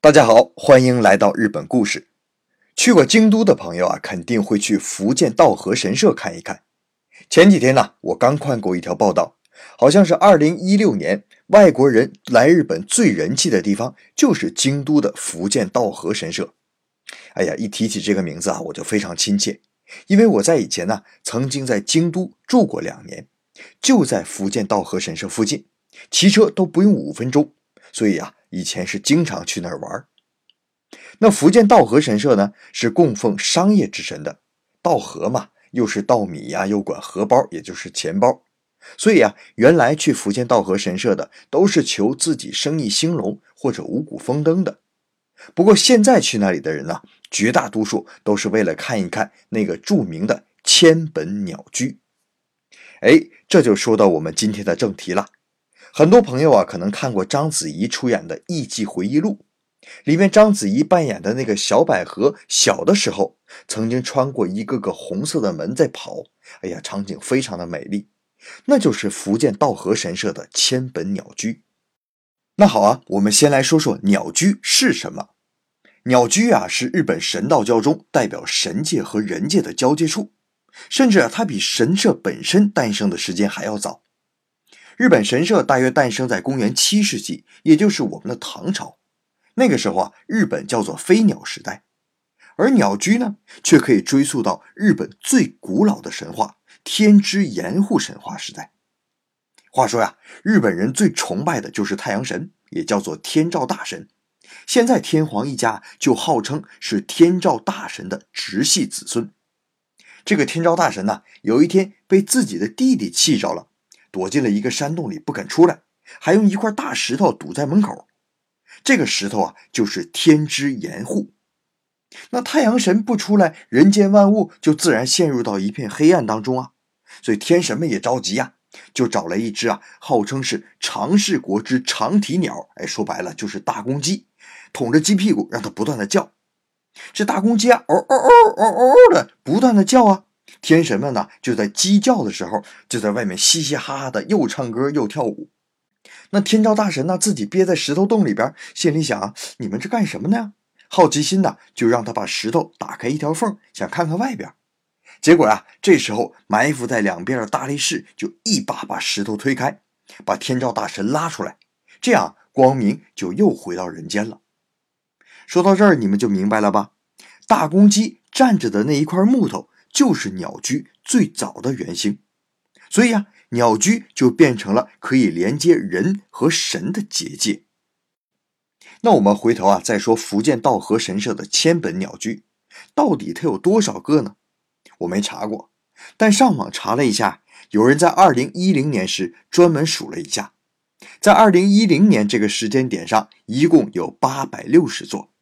大家好，欢迎来到日本故事。去过京都的朋友啊，肯定会去福建道和神社看一看。前几天呢，我刚看过一条报道，好像是二零一六年外国人来日本最人气的地方就是京都的福建道和神社。哎呀，一提起这个名字啊，我就非常亲切，因为我在以前呢曾经在京都住过两年，就在福建道和神社附近，骑车都不用五分钟，所以啊。以前是经常去那儿玩那福建道和神社呢，是供奉商业之神的。道和嘛，又是稻米呀，又管荷包，也就是钱包。所以啊，原来去福建道和神社的，都是求自己生意兴隆或者五谷丰登的。不过现在去那里的人呢，绝大多数都是为了看一看那个著名的千本鸟居。哎，这就说到我们今天的正题了。很多朋友啊，可能看过章子怡出演的《艺伎回忆录》，里面章子怡扮演的那个小百合，小的时候曾经穿过一个个红色的门在跑，哎呀，场景非常的美丽。那就是福建道和神社的千本鸟居。那好啊，我们先来说说鸟居是什么。鸟居啊，是日本神道教中代表神界和人界的交界处，甚至啊，它比神社本身诞生的时间还要早。日本神社大约诞生在公元七世纪，也就是我们的唐朝。那个时候啊，日本叫做飞鸟时代，而鸟居呢，却可以追溯到日本最古老的神话——天之岩户神话时代。话说呀，日本人最崇拜的就是太阳神，也叫做天照大神。现在天皇一家就号称是天照大神的直系子孙。这个天照大神呢，有一天被自己的弟弟气着了。躲进了一个山洞里不肯出来，还用一块大石头堵在门口。这个石头啊，就是天之岩护。那太阳神不出来，人间万物就自然陷入到一片黑暗当中啊。所以天神们也着急呀，就找来一只啊，号称是长世国之长体鸟，哎，说白了就是大公鸡，捅着鸡屁股，让它不断的叫。这大公鸡啊，嗷嗷嗷嗷嗷的不断的叫啊。天神们呢，就在鸡叫的时候，就在外面嘻嘻哈哈的，又唱歌又跳舞。那天照大神呢，自己憋在石头洞里边，心里想啊：你们这干什么呢？好奇心呢，就让他把石头打开一条缝，想看看外边。结果啊，这时候埋伏在两边的大力士就一把把石头推开，把天照大神拉出来，这样光明就又回到人间了。说到这儿，你们就明白了吧？大公鸡站着的那一块木头。就是鸟居最早的原型，所以啊，鸟居就变成了可以连接人和神的结界。那我们回头啊，再说福建道和神社的千本鸟居，到底它有多少个呢？我没查过，但上网查了一下，有人在二零一零年时专门数了一下，在二零一零年这个时间点上，一共有八百六十座。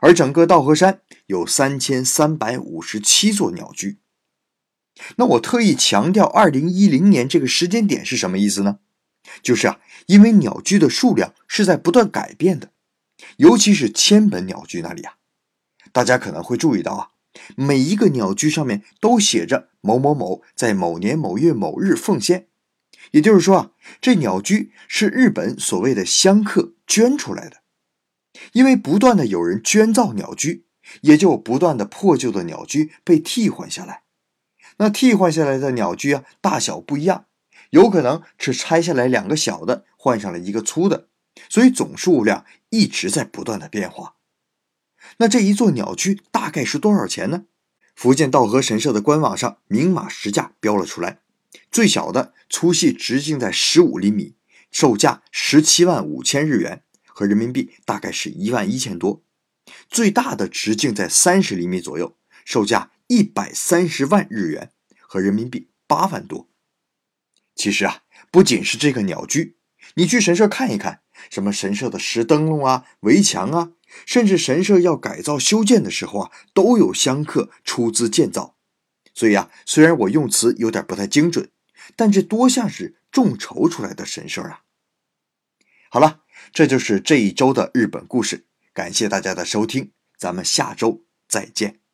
而整个稻荷山有三千三百五十七座鸟居。那我特意强调二零一零年这个时间点是什么意思呢？就是啊，因为鸟居的数量是在不断改变的，尤其是千本鸟居那里啊，大家可能会注意到啊，每一个鸟居上面都写着某某某在某年某月某日奉献，也就是说啊，这鸟居是日本所谓的香客捐出来的。因为不断的有人捐造鸟居，也就不断的破旧的鸟居被替换下来。那替换下来的鸟居啊，大小不一样，有可能是拆下来两个小的，换上了一个粗的，所以总数量一直在不断的变化。那这一座鸟居大概是多少钱呢？福建道和神社的官网上明码实价标了出来，最小的粗细直径在十五厘米，售价十七万五千日元。和人民币大概是一万一千多，最大的直径在三十厘米左右，售价一百三十万日元，和人民币八万多。其实啊，不仅是这个鸟居，你去神社看一看，什么神社的石灯笼啊、围墙啊，甚至神社要改造修建的时候啊，都有香客出资建造。所以啊，虽然我用词有点不太精准，但这多像是众筹出来的神社啊！好了。这就是这一周的日本故事，感谢大家的收听，咱们下周再见。